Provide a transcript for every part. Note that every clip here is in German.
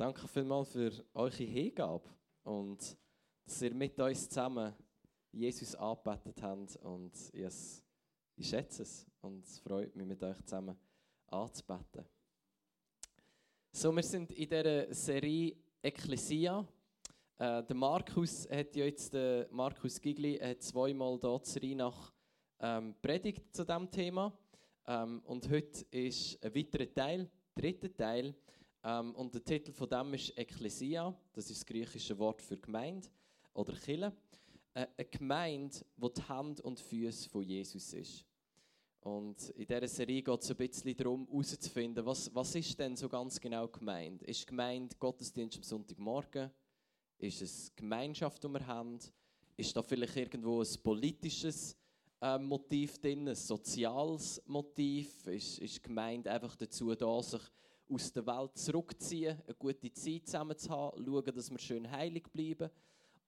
Danke vielmals für eure Hingabe und dass ihr mit uns zusammen Jesus angebetet habt. Und ich schätze es und es freut mich, mit euch zusammen anzubeten. So, wir sind in dieser Serie Ecclesia. Äh, der Markus hat ja jetzt, der Markus Gigli hat zweimal dort zur nach ähm, predigt zu diesem Thema. Ähm, und heute ist ein weiterer Teil, dritter Teil. Ähm, und der Titel von dem ist Ecclesia. Das ist das griechische Wort für Gemeinde oder Kille. Äh, eine Gemeinde, die die Hand und Füße von Jesus ist. Und in dieser Serie geht es ein bisschen darum, herauszufinden, was, was ist denn so ganz genau Gemeinde? Ist Gemeinde Gottesdienst am Sonntagmorgen? Ist es Gemeinschaft, die wir haben? Ist da vielleicht irgendwo ein politisches äh, Motiv drin, ein soziales Motiv? Ist, ist Gemeinde einfach dazu da, sich aus der Welt zurückziehen, eine gute Zeit zusammen zu haben, schauen, dass wir schön heilig bleiben?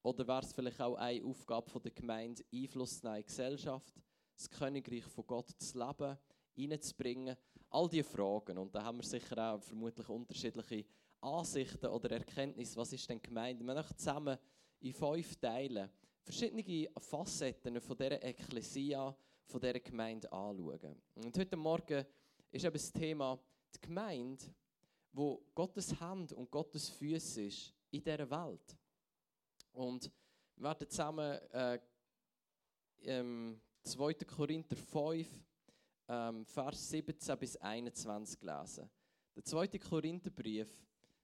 Oder wäre es vielleicht auch eine Aufgabe der Gemeinde, Einfluss in die Gesellschaft, das Königreich von Gott zu leben, reinzubringen? All diese Fragen. Und da haben wir sicher auch vermutlich unterschiedliche Ansichten oder Erkenntnisse. Was ist denn Gemeinde? Wir möchten zusammen in fünf Teilen verschiedene Facetten von dieser Ekklesia, von dieser Gemeinde anschauen. Und heute Morgen ist eben das Thema die Gemeinde, wo Gottes Hand und Gottes Füße ist in dieser Welt. Und wir werden zusammen äh, ähm, 2. Korinther 5, ähm, Vers 17 bis 21 lesen. Der 2. Korintherbrief,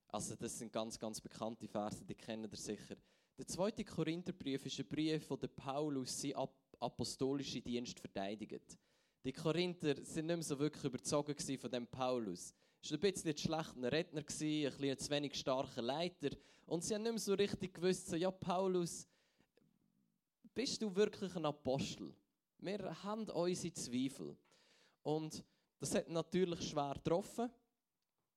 also das sind ganz, ganz bekannte Verse, die kennen ihr sicher. Der 2. Korintherbrief ist ein Brief, wo der Paulus seinen apostolischen Dienst verteidigt. Die Korinther sind nicht mehr so wirklich überzogen von dem Paulus. Er war ein bisschen schlechter Redner, ein bisschen zu wenig starker Leiter. Und sie haben nicht mehr so richtig gewusst, so, ja Paulus, bist du wirklich ein Apostel? Wir haben unsere Zweifel. Und das hat natürlich schwer getroffen,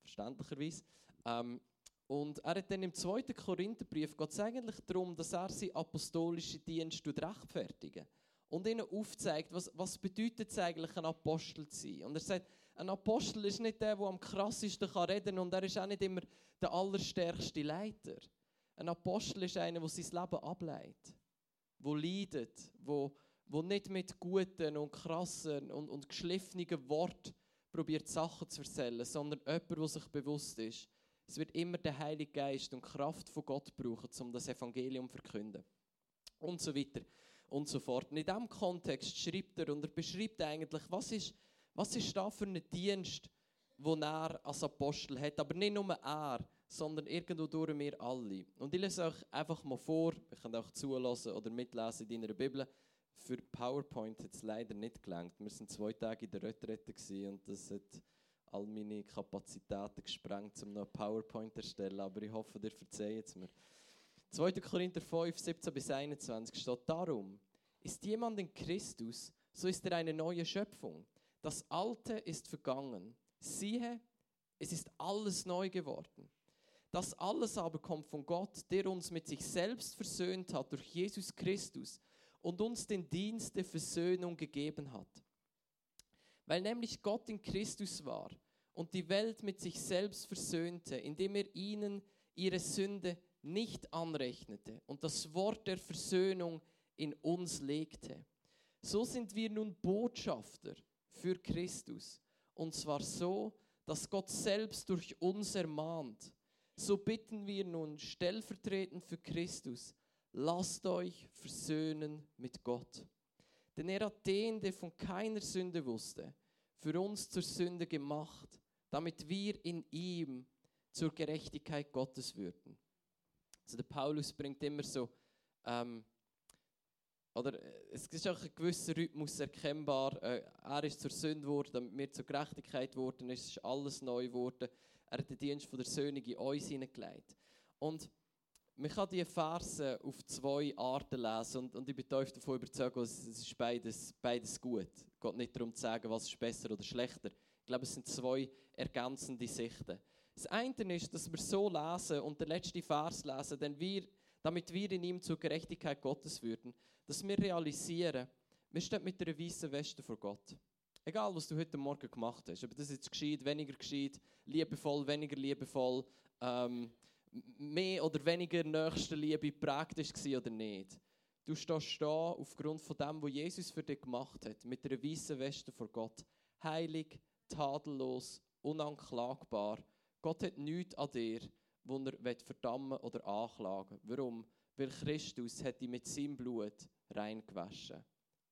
verständlicherweise. Ähm, und er hat dann im 2. Korintherbrief geht es eigentlich darum, dass er seinen apostolischen Dienst rechtfertigen und ihnen aufzeigt, was, was bedeutet es eigentlich, ein Apostel zu sein. Und er sagt, ein Apostel ist nicht der, der am krassesten reden kann und er ist auch nicht immer der allerstärkste Leiter. Ein Apostel ist einer, der sein Leben ableitet, der leidet, wo, wo nicht mit guten und krassen und, und geschliffenen Worten probiert Sachen zu erzählen, sondern jemand, der sich bewusst ist, es wird immer der Heilige Geist und Kraft von Gott brauchen, um das Evangelium zu verkünden. Und so weiter und so fort. Und in diesem Kontext schreibt er und er beschreibt eigentlich, was ist, was ist da für ein Dienst, den er als Apostel hat. Aber nicht nur er, sondern irgendwo durch wir alle. Und ich lese euch einfach mal vor, ihr könnt auch zulassen oder mitlesen in deiner Bibel. Für PowerPoint hat es leider nicht gelangt. Wir waren zwei Tage in der Retrette und das hat all meine Kapazitäten gesprengt, um noch PowerPoint zu erstellen. Aber ich hoffe, ihr verzeiht es mir. 2. Korinther 5, 17 bis 21 steht darum, ist jemand in Christus, so ist er eine neue Schöpfung. Das Alte ist vergangen. Siehe, es ist alles neu geworden. Das alles aber kommt von Gott, der uns mit sich selbst versöhnt hat durch Jesus Christus und uns den Dienst der Versöhnung gegeben hat. Weil nämlich Gott in Christus war und die Welt mit sich selbst versöhnte, indem er ihnen ihre Sünde nicht anrechnete und das Wort der Versöhnung in uns legte. So sind wir nun Botschafter für Christus. Und zwar so, dass Gott selbst durch uns ermahnt. So bitten wir nun stellvertretend für Christus, lasst euch versöhnen mit Gott. Denn er hat den, der von keiner Sünde wusste, für uns zur Sünde gemacht, damit wir in ihm zur Gerechtigkeit Gottes würden. Also der Paulus bringt immer so, ähm, oder äh, es ist auch ein gewisser Rhythmus erkennbar. Äh, er ist zur Sünde geworden, damit wir zur Gerechtigkeit geworden ist, ist alles neu geworden. Er hat den Dienst von der Söhne in uns hineingelegt. Und man kann diese Verse auf zwei Arten lesen und, und ich bin tief davon überzeugt, es ist beides, beides gut. Es geht nicht darum zu sagen, was ist besser oder schlechter. Ich glaube, es sind zwei ergänzende Sichten. Das eine ist, dass wir so lesen und der letzte Vers lesen, denn wir, damit wir in ihm zur Gerechtigkeit Gottes würden, dass wir realisieren, wir stehen mit einer weißen Weste vor Gott. Egal, was du heute Morgen gemacht hast, ob das jetzt geschieht, weniger geschieht, liebevoll, weniger liebevoll, ähm, mehr oder weniger Nächstenliebe geprägt war oder nicht. Du stehst da aufgrund von dem, was Jesus für dich gemacht hat, mit einer weißen Weste vor Gott. Heilig, tadellos, unanklagbar. Gott hat nichts an dir, wo er verdammen oder anklagen will. Warum? Weil Christus hat dich mit seinem Blut reingewaschen.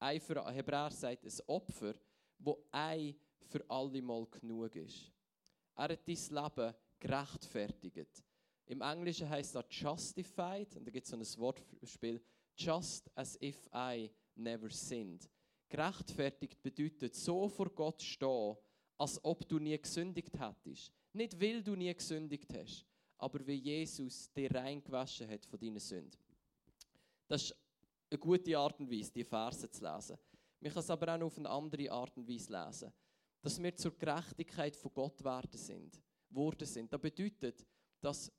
Ein für, Hebräer sagt, ein Opfer, wo ein für alle Mal genug ist. Er hat dein Leben gerechtfertigt. Im Englischen heißt das justified, und da gibt es so ein Wortspiel, just as if I never sinned. Gerechtfertigt bedeutet, so vor Gott stehen, als ob du nie gesündigt hättest. Nicht weil du nie gesündigt hast, aber wie Jesus dir reingewaschen hat von deinen Sünden. Das ist eine gute Art und Weise, die Verse zu lesen. Man kann es aber auch auf eine andere Art und Weise lesen. Dass wir zur Gerechtigkeit von Gott werden sind, worden sind. Das bedeutet, dass,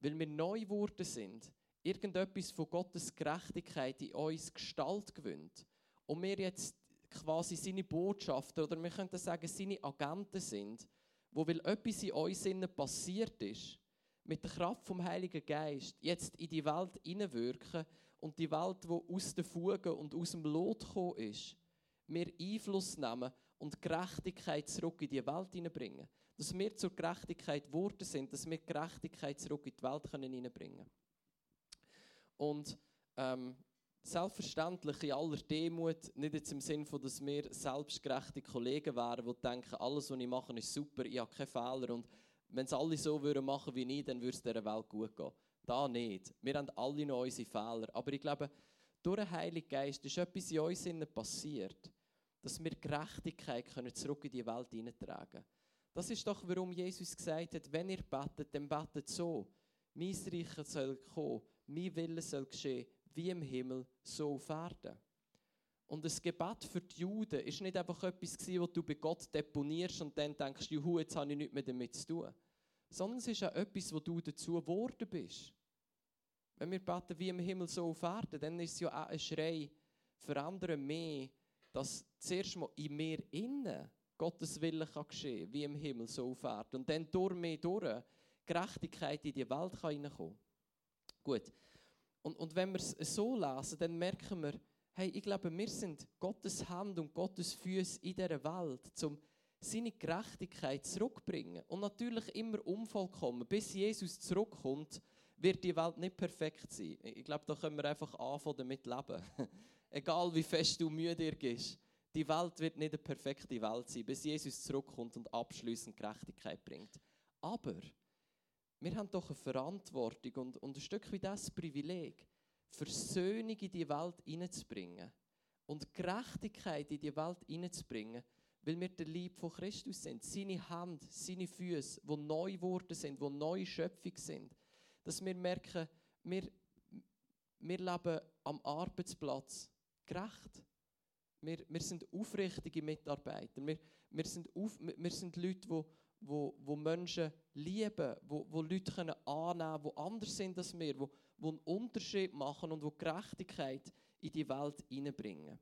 weil wir neu geworden sind, irgendetwas von Gottes Gerechtigkeit in uns Gestalt gewinnt. Und wir jetzt quasi seine Botschafter oder wir könnten sagen, seine Agenten sind, wo weil etwas in uns passiert ist, mit der Kraft vom Heiligen Geist jetzt in die Welt hineinwirken und die Welt, die aus der Fuge und aus dem Lot gekommen ist, wir Einfluss nehmen und Gerechtigkeit zurück in die Welt hineinbringen. Dass wir zur Gerechtigkeit geworden sind, dass wir Gerechtigkeit zurück in die Welt hineinbringen können. Und ähm, selbstverständlich in aller Demut, nicht jetzt im Sinne dass wir selbstgerechte Kollegen wären, die denken, alles, was ich mache, ist super, ich habe keine Fehler und wenn es alle so würden machen wie ich, dann würde es dieser Welt gut gehen. Da nicht. Wir haben alle noch unsere Fehler. Aber ich glaube, durch den Heiligen Geist ist etwas in uns passiert, dass wir Gerechtigkeit können zurück in die Welt hineintragen können. Das ist doch, warum Jesus gesagt hat, wenn ihr betet, dann betet so. Mein Reich soll kommen, mein Wille soll geschehen, wie im Himmel, so auf Erden. Und das Gebet für die Juden ist nicht einfach etwas, was du bei Gott deponierst und dann denkst, juhu, jetzt habe ich nichts mehr damit zu tun. Sondern es ist auch etwas, wo du dazu geworden bist. Wenn wir beten wie im Himmel so auf Erden, dann ist es ja auch ein Schrei, verändern mehr, dass zuerst mal in mir innen Gottes Wille kann geschehen, wie im Himmel so auf Erden. Und dann durch mich durch Gerechtigkeit in die Welt kann reinkommen. Gut. Und, und wenn wir es so lesen, dann merken wir, hey, ich glaube, wir sind Gottes Hand und Gottes Füße in dieser Welt, um seine Gerechtigkeit zurückzubringen. Und natürlich immer unvollkommen. Bis Jesus zurückkommt, wird die Welt nicht perfekt sein. Ich glaube, da können wir einfach anfangen damit leben. Egal wie fest du müde gehst. Die Welt wird nicht eine perfekte Welt sein, bis Jesus zurückkommt und abschließend Gerechtigkeit bringt. Aber wir haben doch eine Verantwortung und, und ein Stück wie das Privileg, Versöhnung in die Welt hineinzubringen und Gerechtigkeit in die Welt hineinzubringen, weil wir der Lieb von Christus sind. Seine Hand, seine Füße, die neu geworden sind, die neue Schöpfung sind. Dass wir merken, wir, wir leben am Arbeitsplatz gerecht. Wir, wir sind aufrichtige Mitarbeiter. Wir, wir, sind, auf, wir sind Leute, die wo, wo Menschen lieben, wo, wo Leute können annehmen können, die anders sind als wir, die, die einen Unterschied machen und die Gerechtigkeit in die Welt hineinbringen.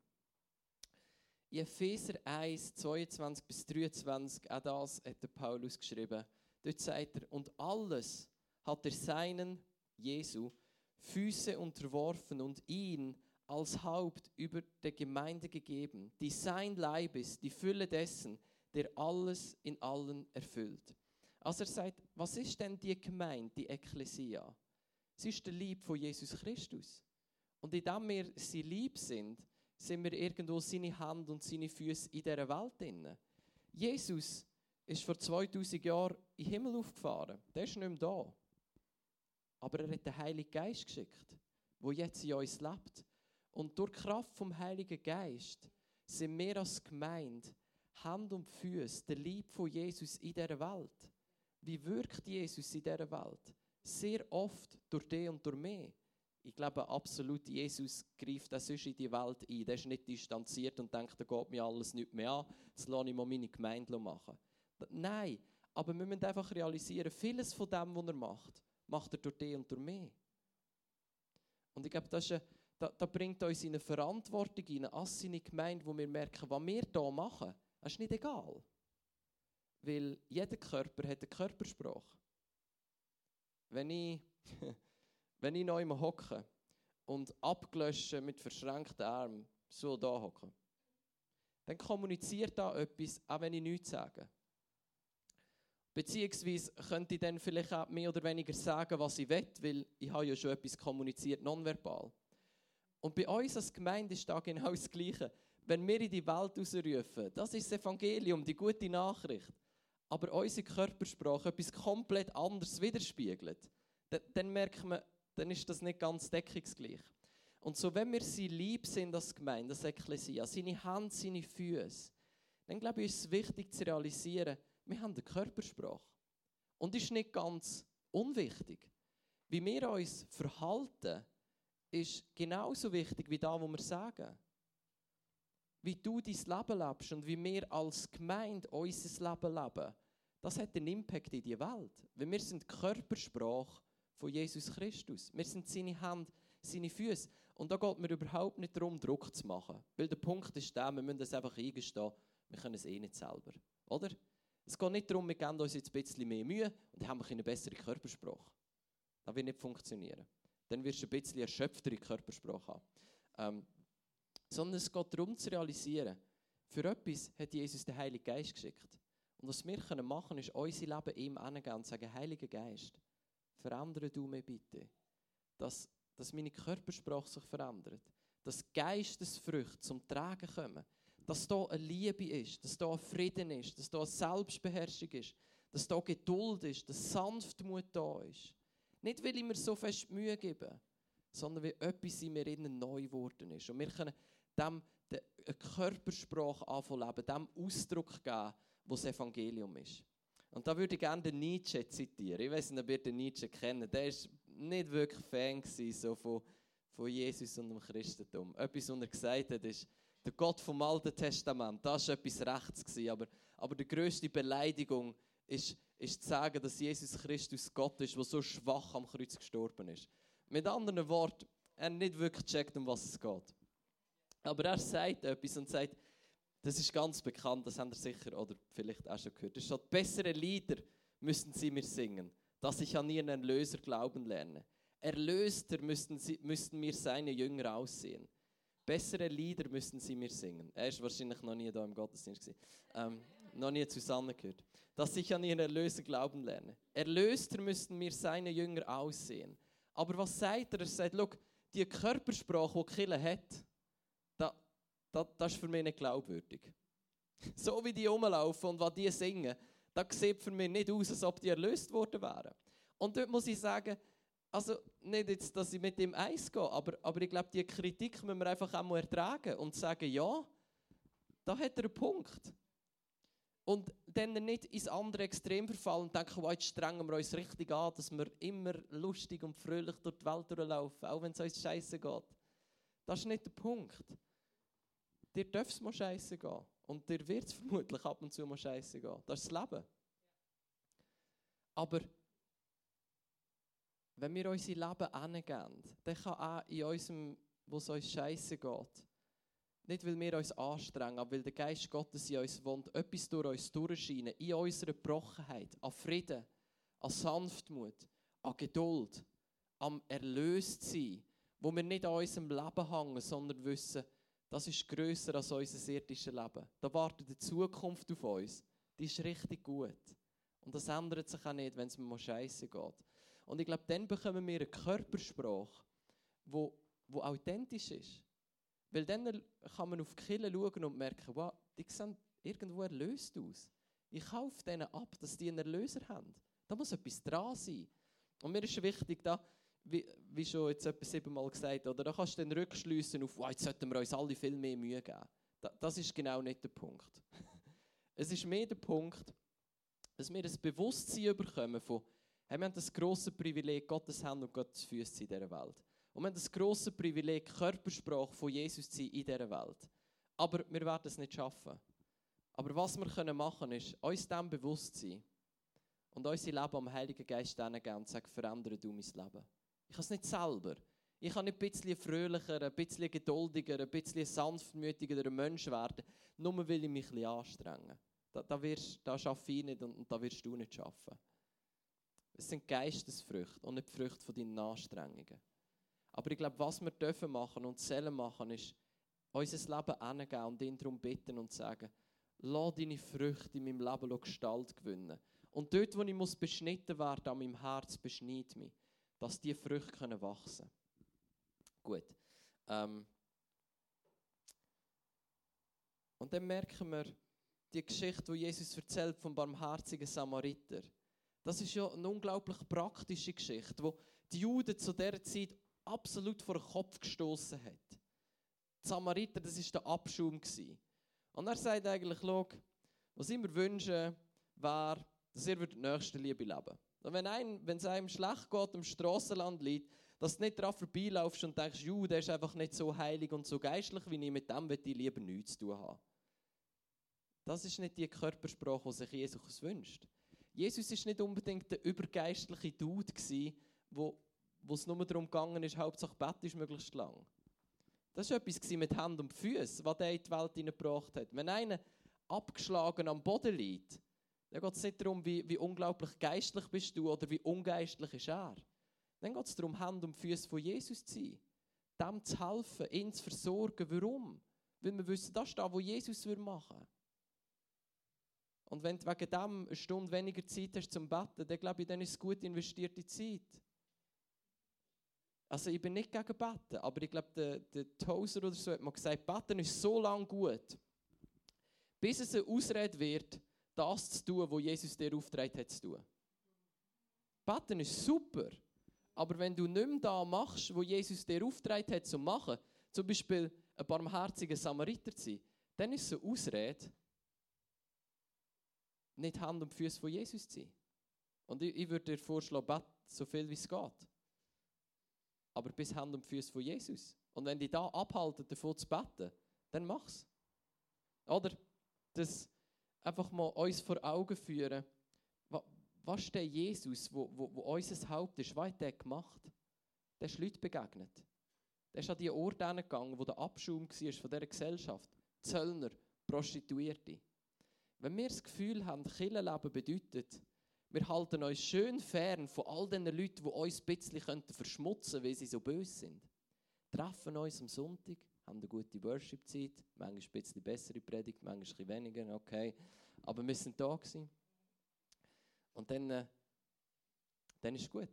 In Epheser 1, 22 bis 23, auch das hat der Paulus geschrieben. Dort sagt er, und alles hat er seinen, Jesu, Füße unterworfen und ihn als Haupt über der Gemeinde gegeben, die sein Leib ist, die Fülle dessen, der alles in allen erfüllt. Also er sagt, was ist denn die Gemeinde, die Ekklesia? Sie ist der Lieb von Jesus Christus. Und indem wir sie lieb sind, sind wir irgendwo seine Hand und seine Füße in dieser Welt drin. Jesus ist vor 2000 Jahren in den Himmel aufgefahren. Der ist nicht mehr da. Aber er hat den Heiligen Geist geschickt, wo jetzt in uns lebt. Und durch die Kraft vom Heiligen Geist sind wir als Gemeinde Hand und Füße, der Lieb von Jesus in dieser Welt. Wie wirkt Jesus in dieser Welt? Sehr oft durch dich und durch mich. Ich glaube absolut, Jesus greift auch sonst in die Welt ein. Der ist nicht distanziert und denkt, da geht mir alles nicht mehr an, jetzt lasse ich mal meine Gemeinde machen. Nein, aber wir müssen einfach realisieren, vieles von dem, was er macht, macht er durch dich und durch mich. Und ich glaube, das, eine, das, das bringt uns in eine Verantwortung in als seine Gemeinde, wo wir merken, was wir hier machen, das ist nicht egal. Weil jeder Körper hat eine Körpersprache. wenn ich, wenn ich noch hocke und abgelöscht mit verschränkten Armen so da hocke, dann kommuniziert da etwas, auch wenn ich nichts sage. Beziehungsweise könnte ich dann vielleicht auch mehr oder weniger sagen, was ich will, weil ich habe ja schon etwas kommuniziert, nonverbal. Und bei uns als Gemeinde ist da genau das Gleiche. Wenn wir in die Welt rausrufen, das ist das Evangelium, die gute Nachricht, aber unsere Körpersprache etwas komplett anderes widerspiegelt, dann, dann merkt man, dann ist das nicht ganz deckungsgleich. Und so, wenn wir sie lieb sind als Gemeinde, als Ekklesia, seine Hand, seine Füße, dann glaube ich, ist es wichtig zu realisieren, wir haben eine Körpersprache. Und ist nicht ganz unwichtig. Wie wir uns verhalten, ist genauso wichtig wie das, was wir sagen. Wie du dein Leben lebst und wie wir als Gemeinde unser Leben leben, das hat einen Impact in die Welt. Weil wir sind die Körpersprache von Jesus Christus. Wir sind seine Hand, seine Füße. Und da geht mir überhaupt nicht darum, Druck zu machen. Weil der Punkt ist der, wir müssen es einfach eingestehen, wir können es eh nicht selber. Oder? Es geht nicht darum, wir geben uns jetzt ein bisschen mehr Mühe und haben eine bessere Körpersprache. Das wird nicht funktionieren. Dann wirst du ein bisschen erschöpftere Körpersprache haben. Ähm, sondern es geht darum zu realisieren, für etwas hat Jesus den Heiligen Geist geschickt. Und was wir können machen ist unser Leben ihm angehen und sagen, Heiliger Geist, verändere du mich bitte. Dass, dass meine Körpersprache sich verändert. Dass Geistesfrüchte zum Tragen kommen dass da eine Liebe ist, dass da ein Frieden ist, dass da eine Selbstbeherrschung ist, dass da Geduld ist, dass Sanftmut da ist. Nicht, weil ich mir so fest Mühe gebe, sondern weil etwas in mir innen neu geworden ist. Und wir können dem eine Körpersprache anfangen dem Ausdruck geben, wo das Evangelium ist. Und da würde ich gerne den Nietzsche zitieren. Ich weiß nicht, ob ihr den Nietzsche kennt. Der war nicht wirklich Fan so von, von Jesus und dem Christentum. Etwas, was er gesagt hat, ist, der Gott vom Alten Testament, das war etwas Rechts. Aber, aber die größte Beleidigung ist, ist zu sagen, dass Jesus Christus Gott ist, der so schwach am Kreuz gestorben ist. Mit anderen Worten, er hat nicht wirklich gecheckt, um was es geht. Aber er sagt etwas und sagt, das ist ganz bekannt, das habt ihr sicher oder vielleicht auch schon gehört. Es steht, bessere Lieder müssen sie mir singen, dass ich an ihren Erlöser glauben lerne. Erlöster müssten, sie, müssten mir seine Jünger aussehen. Bessere Lieder müssten sie mir singen. Er ist wahrscheinlich noch nie da im Gottesdienst ähm, noch nie zusammengehört. Dass ich an ihren Erlöser glauben lerne. Erlöster müssten mir seine Jünger aussehen. Aber was sagt er? Er sagt, schau, die Körpersprache, die Kille hat, da, das ist für mich nicht glaubwürdig. So wie die rumlaufen und was die singen, das sieht für mich nicht aus, als ob die erlöst worden wären. Und dort muss ich sagen, also nicht jetzt, dass ich mit ihm eins gehe, aber, aber ich glaube, die Kritik müssen wir einfach auch mal ertragen und sagen, ja, da hat er einen Punkt. Und dann nicht ins andere Extrem verfallen und denken, jetzt strengen wir uns richtig an, dass wir immer lustig und fröhlich durch die Welt durchlaufen, auch wenn es uns scheiße geht. Das ist nicht der Punkt. Dir darf es mal scheiße gehen. Und dir wird es vermutlich ab und zu mal scheiße gehen. Das ist das Leben. Aber wenn wir unser Leben angeben, dann kann auch in unserem, wo es uns scheiße geht, nicht weil wir uns anstrengen, aber weil der Geist Gottes in uns wohnt, etwas durch uns durchscheinen, in unserer Brochenheit, an Frieden, an Sanftmut, an Geduld, am Erlöstsein, wo wir nicht an unserem Leben hängen, sondern wissen, das ist grösser als unser irdisches Leben. Da wartet die Zukunft auf uns. Die ist richtig gut. Und das ändert sich auch nicht, wenn es mir mal scheiße geht. Und ich glaube, dann bekommen wir eine Körpersprache, wo, wo authentisch ist. Weil dann kann man auf die Kille schauen und merken, wow, die sehen irgendwo erlöst aus. Ich kaufe denen ab, dass die einen Erlöser haben. Da muss etwas dran sein. Und mir ist wichtig, da, wie, wie schon jetzt etwa siebenmal gesagt, oder da kannst du dann rückschliessen auf, wow, jetzt sollten wir uns alle viel mehr Mühe geben. Da, das ist genau nicht der Punkt. es ist mehr der Punkt, dass wir ein Bewusstsein bekommen von, Hey, wir haben das grosse Privileg, Gottes Hand und Gottes Füße in dieser Welt. Und wir haben das grosse Privileg, Körpersprache von Jesus zu sein in dieser Welt. Aber wir werden es nicht schaffen. Aber was wir können machen ist, uns dem bewusst sein und unser Leben am Heiligen Geist geben und sagen, verändere du mein Leben. Ich kann es nicht selber. Ich kann nicht ein bisschen fröhlicher, ein bisschen geduldiger, ein bisschen sanftmütiger Mensch werden, nur weil ich mich ein bisschen anstrenge. Da, da, wirst, da schaffe ich nicht und, da wirst du nicht schaffen. Es sind Geistesfrüchte und nicht Früchte von deinen Anstrengungen. Aber ich glaube, was wir dürfen machen und sollen machen, ist, unser Leben angeben und ihn darum bitten und sagen, lass deine Früchte in meinem Leben Gestalt gewinnen. Und dort, wo ich muss beschnitten werden, an meinem Herz, beschneid mich, dass diese Früchte können wachsen können. Gut. Ähm und dann merken wir, die Geschichte, die Jesus erzählt vom barmherzigen Samariter, das ist ja eine unglaublich praktische Geschichte, wo die Juden zu dieser Zeit absolut vor den Kopf gestoßen hat. Die Samariter, das ist der Abschaum Und er sagt eigentlich, schau, was ich mir wünsche, wäre, dass ihr die nächste Liebe leben und wenn, ein, wenn es einem schlecht geht, im Strassenland liegt, dass du nicht daran vorbeilaufst und denkst, Ju, der ist einfach nicht so heilig und so geistlich, wie ich mit dem ich lieber nichts zu tun haben. Das ist nicht die Körpersprache, die sich Jesus wünscht. Jesus ist nicht unbedingt der übergeistliche Dude gewesen, wo, wo es nur darum gegangen ist, Hauptsache Bett ist möglichst lang. Das war etwas mit Hand und Füßen, was er in die Welt hineingebracht hat. Wenn einer abgeschlagen am Boden liegt, dann geht es nicht darum, wie, wie unglaublich geistlich bist du oder wie ungeistlich ist er. Dann geht es darum, Hand und Füße von Jesus zu sein. Dem zu helfen, ihn zu versorgen. Warum? Weil wir wissen, das ist das, was Jesus machen würde. Und wenn du wegen dem eine Stunde weniger Zeit hast zum Betten, dann glaube ich, dann ist es gut investierte Zeit. Also ich bin nicht gegen Betten, aber ich glaube, der, der Tozer oder so hat mal gesagt, Betten ist so lange gut, bis es eine Ausrede wird, das zu tun, was Jesus dir aufgetragen hat zu tun. Betten ist super, aber wenn du nicht mehr da machst, wo Jesus dir aufgetragen hat zu machen, zum Beispiel ein barmherziger Samariter zu sein, dann ist es eine Ausrede, nicht Hand und Füße von Jesus zu sein. Und ich, ich würde dir vorschlagen, bet so viel wie es geht. Aber bis Hand und Füße von Jesus. Und wenn die da abhalten, davon zu beten, dann mach's. Oder das einfach mal uns vor Augen führen, was ist der Jesus, wo, wo, wo unser Haupt ist, was hat der gemacht? Der ist Leuten begegnet. Der ist an die Orte gegangen, wo der Abschaum war von dieser Gesellschaft. Zöllner, Prostituierte. Wenn wir das Gefühl haben, Killenleben bedeutet, wir halten uns schön fern von all den Leuten, die uns ein bisschen verschmutzen könnten, weil sie so böse sind. Treffen uns am Sonntag, haben eine gute Worship-Zeit, manchmal ein bisschen bessere Predigt, manchmal ein bisschen weniger, okay. Aber wir sind da gewesen. Und dann, äh, dann ist es gut.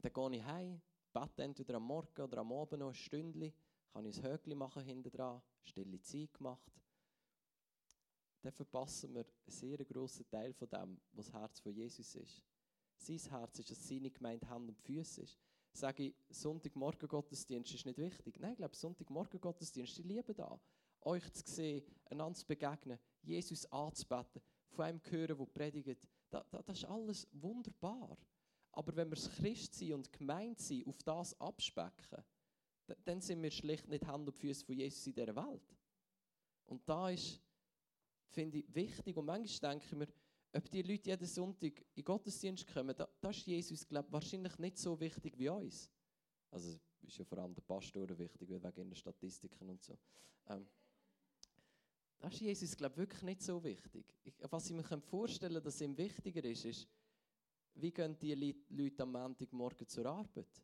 Dann gehe ich heim, bete entweder am Morgen oder am Abend noch ein Stündchen, kann ich ein Höckchen machen hinten dran, stille Zeit gemacht dann verpassen wir einen sehr grossen Teil von dem, was das Herz von Jesus ist. Sein Herz ist, dass seine Gemeinde Hand und Füße ist. Sage ich, Sonntagmorgen Gottesdienst ist nicht wichtig. Nein, ich glaube, Sonntagmorgen Gottesdienst, die Liebe da. Euch zu sehen, einander zu begegnen, Jesus anzubeten, von einem hören, der predigt, das, das, das ist alles wunderbar. Aber wenn wir das Christsein und gemeint sein auf das abspecken, dann sind wir schlicht nicht Hand und Füße von Jesus in dieser Welt. Und da ist finde ich wichtig. Und manchmal denke ich mir, ob die Leute jeden Sonntag in den Gottesdienst kommen, da, das ist Jesus, glaube wahrscheinlich nicht so wichtig wie uns. Also ist ja vor allem der Pastoren wichtig, wegen den Statistiken und so. Ähm, das ist Jesus, glaube wirklich nicht so wichtig. Ich, was ich mir vorstellen kann, dass ihm wichtiger ist, ist, wie gehen die Leute am Montagmorgen zur Arbeit?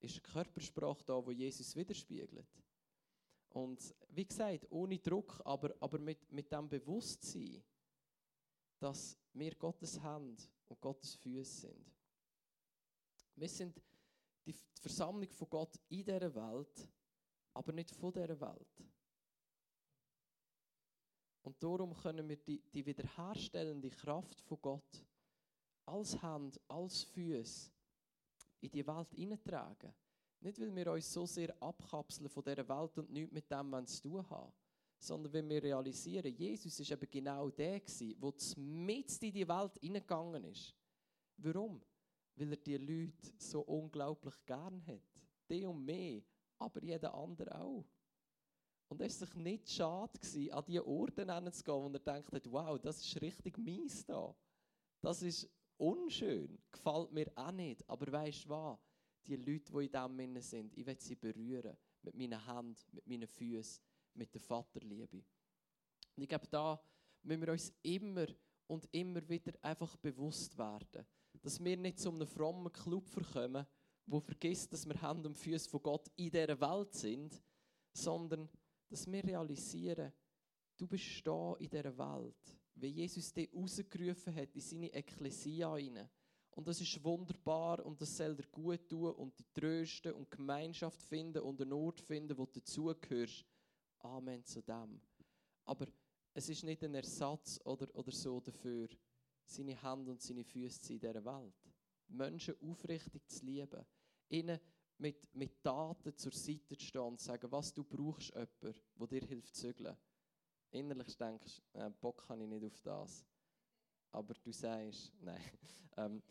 Ist eine Körpersprache da, wo Jesus widerspiegelt? Und wie gesagt, ohne Druck, aber, aber mit, mit dem Bewusstsein, dass wir Gottes Hand und Gottes Füße sind. Wir sind die Versammlung von Gott in dieser Welt, aber nicht von dieser Welt. Und darum können wir die, die wiederherstellende Kraft von Gott als Hand, als Füße in die Welt hineintragen. Nicht, weil wir uns so sehr abkapseln von dieser Welt und nichts mit dem zu tun haben, sondern weil wir realisieren, Jesus ist eben genau der gewesen, der mit in die Welt hineingegangen ist. Warum? Weil er die Leute so unglaublich gern hat. Die und mehr, aber jeder andere auch. Und es war sich nicht schade, an diese Orte hinzugehen, wo er denkt, wow, das ist richtig mies da. Das ist unschön, gefällt mir auch nicht. Aber weißt du was? die Leute, die in Innen sind, ich will sie berühren. Mit meinen Händen, mit meinen Füßen, mit der Vaterliebe. Und ich glaube, da müssen wir uns immer und immer wieder einfach bewusst werden. Dass wir nicht zu einem frommen Club verkommen, wo vergisst, dass wir Hand und Füße von Gott in dieser Welt sind, sondern dass wir realisieren, du bist da in dieser Welt. Wie Jesus dich rausgerufen hat in seine Ekklesia hinein. Und das ist wunderbar und das soll dir gut tun und die trösten und Gemeinschaft finden und einen Ort finden, wo du dazugehörst. Amen zu dem. Aber es ist nicht ein Ersatz oder, oder so dafür, seine Hände und seine Füße in dieser Welt. Menschen aufrichtig zu lieben. Ihnen mit, mit Taten zur Seite zu stehen und zu sagen, was du brauchst, jemand, der dir hilft zu zügeln. Innerlich denkst du, äh, Bock habe ich nicht auf das. Aber du sagst, nein. ähm,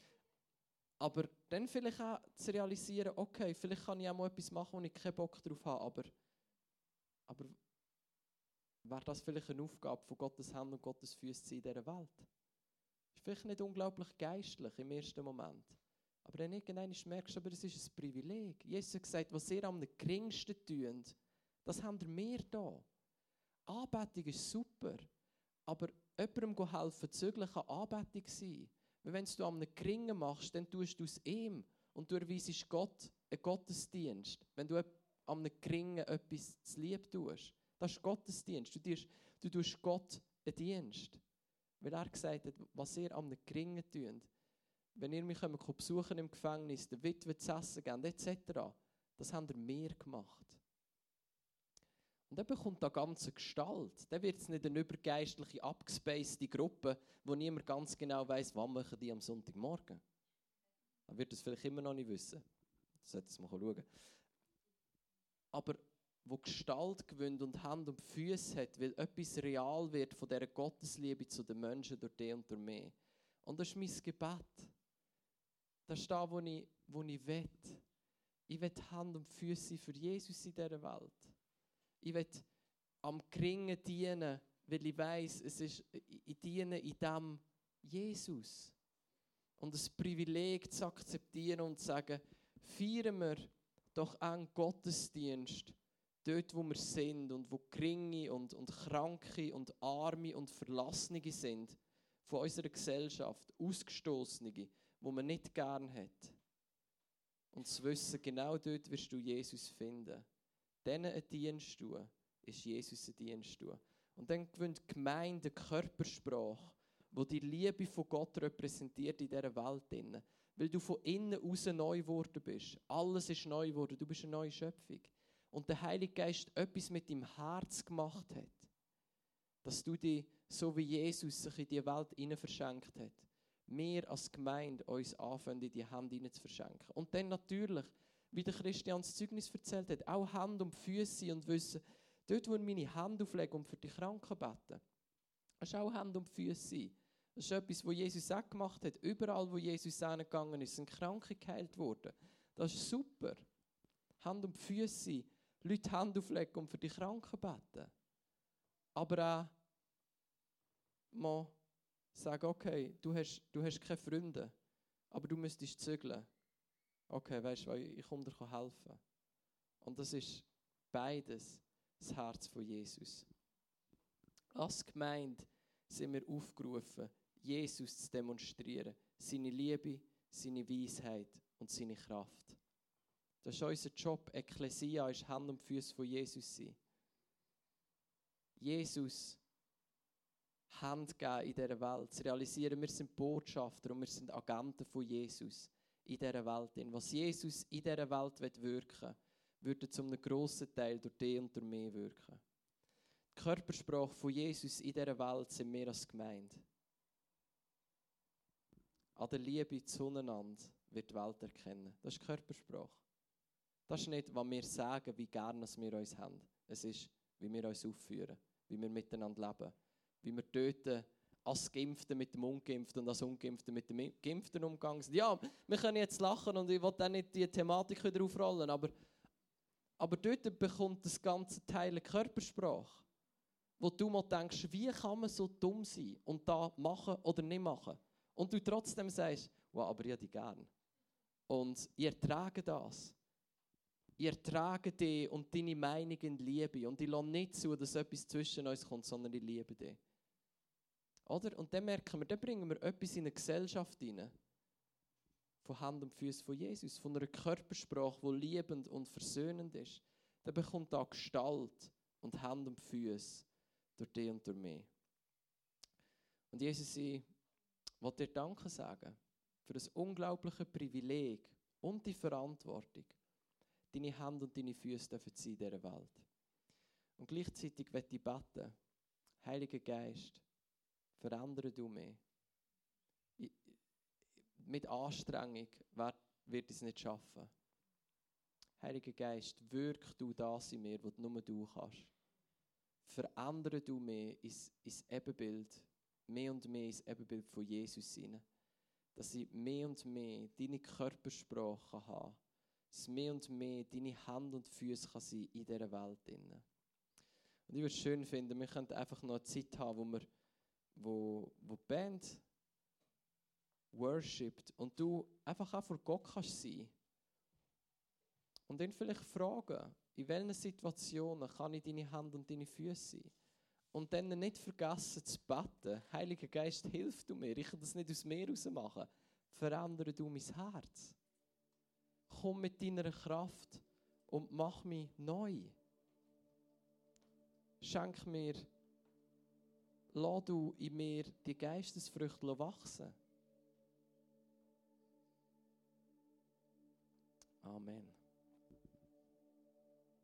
aber dann vielleicht auch zu realisieren, okay, vielleicht kann ich auch mal etwas machen, wo ich keinen Bock drauf habe, aber, aber wäre das vielleicht eine Aufgabe von Gottes Hand und Gottes Füße in dieser Welt? Ist vielleicht nicht unglaublich geistlich im ersten Moment. Aber dann irgendwann merkst du, aber es ist ein Privileg. Jesus hat gesagt, was ihr am geringsten tut, das haben wir da. Anbetung ist super, aber jemandem helfen zügig kann Anbetung sein. Weil wenn du am geringen machst, dann tust du es ihm und du erweisest Gott einen Gottesdienst. Wenn du am geringen etwas zu lieb tust. Das ist Gottesdienst. Du tust, du tust Gott einen Dienst. Weil er gesagt hat, was ihr am geringen tut, wenn ihr mich besuchen im Gefängnis, der Witwe zu essen geben, etc., das haben wir mehr gemacht. Und dann bekommt da ganze Gestalt. Dann wird es nicht eine übergeistliche, abgespacede Gruppe, wo niemand ganz genau weiß, wann machen die am Sonntagmorgen. Dann wird es vielleicht immer noch nicht wissen. Das sollte mal schauen. Aber wo Gestalt gewinnt und Hand und Füße hat, weil etwas real wird von dieser Gottesliebe zu den Menschen durch die und durch mich. Und das ist mein Gebet. Das ist da, wo ich, wo ich will. Ich will Hand und Füße für Jesus in dieser Welt. Ich will am Geringen dienen, weil ich weiß, es ist, ich diene in dem Jesus. Und das Privileg zu akzeptieren und zu sagen, feiern wir doch einen Gottesdienst dort, wo wir sind und wo Geringe und, und Kranke und Arme und Verlassene sind von unserer Gesellschaft, Ausgestoßene, wo man nicht gern hat. Und zu wissen, genau dort wirst du Jesus finden. Denen ein Dienst tun, ist Jesus ein Dienst tun. Und dann gewinnt die Gemeinde Körpersprache, wo die Liebe von Gott repräsentiert in dieser Welt. Weil du von innen raus neu geworden bist. Alles ist neu geworden. Du bist eine neue Schöpfung. Und der Heilige Geist etwas mit deinem Herz gemacht hat. Dass du dich, so wie Jesus sich in die Welt verschenkt hat, wir als Gemeinde uns anfangen, in die Hände zu verschenken. Und dann natürlich, wie der Christian das Zeugnis erzählt hat, auch Hand und Füße und wissen, dort, wo ich meine Hände auflege und für die Kranken beten, das ist auch Hand und Füße. Das ist etwas, was Jesus auch gemacht hat. Überall, wo Jesus hingegangen ist, sind Kranke geheilt worden. Das ist super. Hand und Füße, Leute Hand auflegen und für die Kranken beten. Aber auch mal sagen, okay, du hast, du hast keine Freunde, aber du müsstest zügeln. Okay, weißt du, ich komme dir helfen. Und das ist beides das Herz von Jesus. Als Gemeinde sind wir aufgerufen, Jesus zu demonstrieren. Seine Liebe, seine Weisheit und seine Kraft. Das ist unser Job. Ekklesia ist Hand und Füße von Jesus sein. Jesus Hand geben in dieser Welt. Zu realisieren, wir sind Botschafter und wir sind Agenten von Jesus in dieser Welt. Was Jesus in dieser Welt wirken will, würde zu einem grossen Teil durch die und durch mich wirken. Die Körpersprache von Jesus in dieser Welt sind wir als Gemeinde. An der Liebe zueinander wird die Welt erkennen. Das ist Körpersprache. Das ist nicht, was wir sagen, wie gerne wir uns haben. Es ist, wie wir uns aufführen, wie wir miteinander leben, wie wir töten als Geimpfte mit dem Ungeimpften und als Ungeimpfte mit dem Geimpften sind. Ja, wir können jetzt lachen und ich will auch nicht die Thematik wieder aufrollen, aber, aber dort bekommt das ganze Teil Körpersprache, wo du mal denkst, wie kann man so dumm sein und da machen oder nicht machen? Und du trotzdem sagst, wow, aber ich hätte die gern. Und ihr ertrage das. Ich ertrage dich und deine Meinung in Liebe. Und ich lasse nicht zu, dass etwas zwischen uns kommt, sondern ich liebe dich. Oder? Und dann merken wir, dann bringen wir etwas in eine Gesellschaft hinein. Von Hand und Füßen von Jesus, von einer Körpersprache, die liebend und versöhnend ist. Dann bekommt da Gestalt und Hand und Füße durch dich und durch mich. Und Jesus, ich will dir Danke sagen für das unglaubliche Privileg und die Verantwortung, deine Hände und deine Füße dürfen sein in dieser Welt. Und gleichzeitig wird ich beten, Heiliger Geist, verändere du mich. Ich, mit Anstrengung wird es nicht schaffen. Heiliger Geist, wirk du das in mir, was nur du kannst. Verändere du mich ins, ins Ebenbild, mehr und mehr ins Ebenbild von Jesus hinein. Dass ich mehr und mehr deine Körpersprache habe. Dass mehr und mehr deine Hände und Füße kann sein in dieser Welt. Drin. Und ich würde es schön finden, wir könnten einfach noch eine Zeit haben, wo, wir, wo, wo die Band worshipt und du einfach auch vor Gott kannst sein. Und dann vielleicht fragen, in welchen Situationen kann ich deine Hand und deine Füße sein? Und dann nicht vergessen zu beten. Heiliger Geist, hilf du mir. Ich kann das nicht aus mir raus machen. Verändere du mein Herz. Komm mit deiner Kraft und mach mich neu. Schenk mir, lass du in mir die Geistesfrüchte wachsen. Amen.